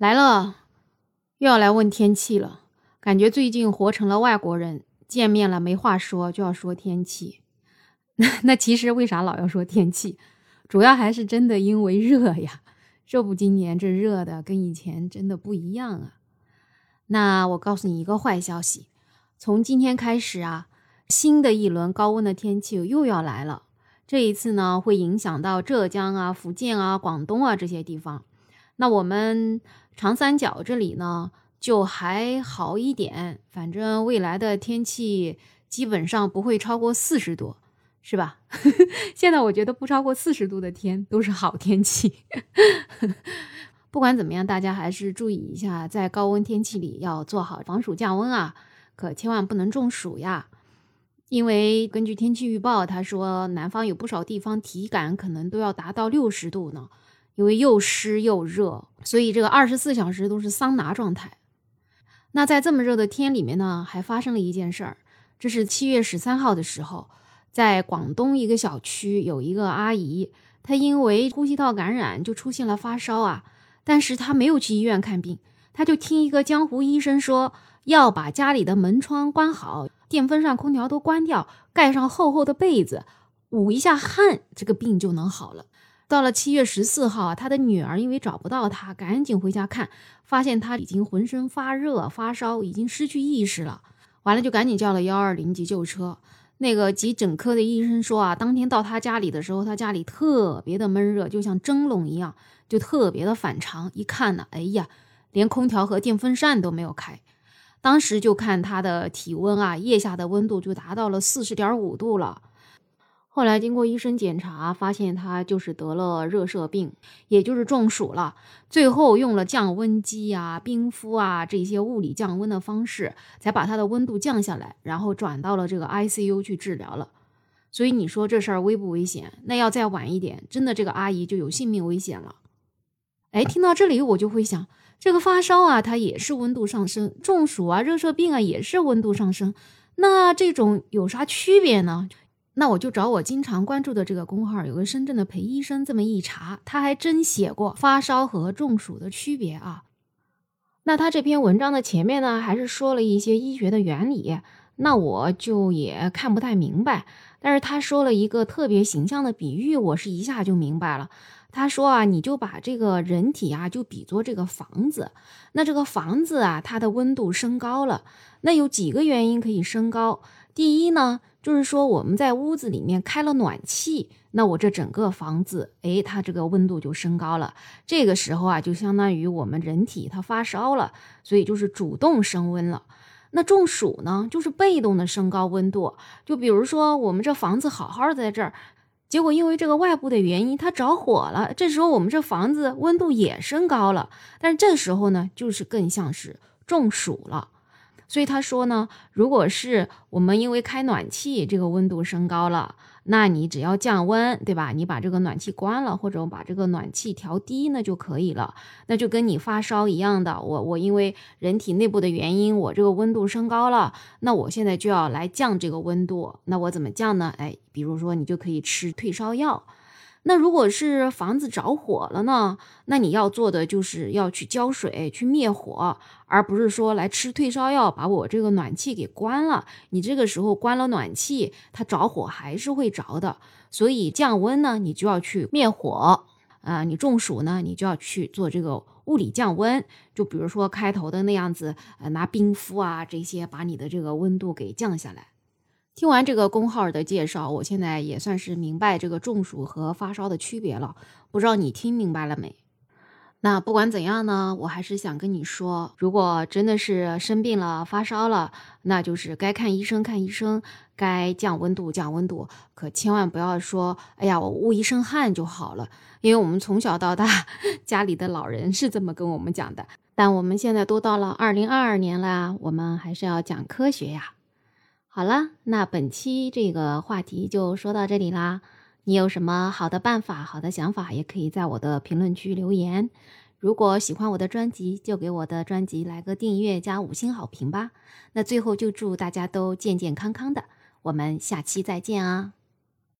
来了，又要来问天气了。感觉最近活成了外国人，见面了没话说就要说天气。那那其实为啥老要说天气？主要还是真的因为热呀。这不，今年这热的跟以前真的不一样啊。那我告诉你一个坏消息，从今天开始啊，新的一轮高温的天气又要来了。这一次呢，会影响到浙江啊、福建啊、广东啊这些地方。那我们。长三角这里呢就还好一点，反正未来的天气基本上不会超过四十度，是吧？现在我觉得不超过四十度的天都是好天气。不管怎么样，大家还是注意一下，在高温天气里要做好防暑降温啊，可千万不能中暑呀。因为根据天气预报，他说南方有不少地方体感可能都要达到六十度呢。因为又湿又热，所以这个二十四小时都是桑拿状态。那在这么热的天里面呢，还发生了一件事儿。这是七月十三号的时候，在广东一个小区有一个阿姨，她因为呼吸道感染就出现了发烧啊。但是她没有去医院看病，她就听一个江湖医生说要把家里的门窗关好，电风扇、空调都关掉，盖上厚厚的被子，捂一下汗，这个病就能好了。到了七月十四号啊，他的女儿因为找不到他，赶紧回家看，发现他已经浑身发热、发烧，已经失去意识了。完了就赶紧叫了幺二零急救车。那个急诊科的医生说啊，当天到他家里的时候，他家里特别的闷热，就像蒸笼一样，就特别的反常。一看呢，哎呀，连空调和电风扇都没有开。当时就看他的体温啊，腋下的温度就达到了四十点五度了。后来经过医生检查，发现他就是得了热射病，也就是中暑了。最后用了降温机啊、冰敷啊这些物理降温的方式，才把他的温度降下来，然后转到了这个 ICU 去治疗了。所以你说这事儿危不危险？那要再晚一点，真的这个阿姨就有性命危险了。哎，听到这里我就会想，这个发烧啊，它也是温度上升；中暑啊、热射病啊，也是温度上升。那这种有啥区别呢？那我就找我经常关注的这个公号，有个深圳的裴医生，这么一查，他还真写过发烧和中暑的区别啊。那他这篇文章的前面呢，还是说了一些医学的原理，那我就也看不太明白。但是他说了一个特别形象的比喻，我是一下就明白了。他说啊，你就把这个人体啊，就比作这个房子，那这个房子啊，它的温度升高了，那有几个原因可以升高？第一呢？就是说，我们在屋子里面开了暖气，那我这整个房子，哎，它这个温度就升高了。这个时候啊，就相当于我们人体它发烧了，所以就是主动升温了。那中暑呢，就是被动的升高温度。就比如说，我们这房子好好的在这儿，结果因为这个外部的原因，它着火了。这时候我们这房子温度也升高了，但是这时候呢，就是更像是中暑了。所以他说呢，如果是我们因为开暖气，这个温度升高了，那你只要降温，对吧？你把这个暖气关了，或者把这个暖气调低，那就可以了。那就跟你发烧一样的，我我因为人体内部的原因，我这个温度升高了，那我现在就要来降这个温度。那我怎么降呢？哎，比如说你就可以吃退烧药。那如果是房子着火了呢？那你要做的就是要去浇水去灭火，而不是说来吃退烧药把我这个暖气给关了。你这个时候关了暖气，它着火还是会着的。所以降温呢，你就要去灭火啊。你中暑呢，你就要去做这个物理降温，就比如说开头的那样子，呃，拿冰敷啊这些，把你的这个温度给降下来。听完这个工号的介绍，我现在也算是明白这个中暑和发烧的区别了。不知道你听明白了没？那不管怎样呢，我还是想跟你说，如果真的是生病了、发烧了，那就是该看医生看医生，该降温度降温度，可千万不要说，哎呀，我捂一身汗就好了。因为我们从小到大，家里的老人是这么跟我们讲的。但我们现在都到了二零二二年了，我们还是要讲科学呀。好了，那本期这个话题就说到这里啦。你有什么好的办法、好的想法，也可以在我的评论区留言。如果喜欢我的专辑，就给我的专辑来个订阅加五星好评吧。那最后就祝大家都健健康康的，我们下期再见啊！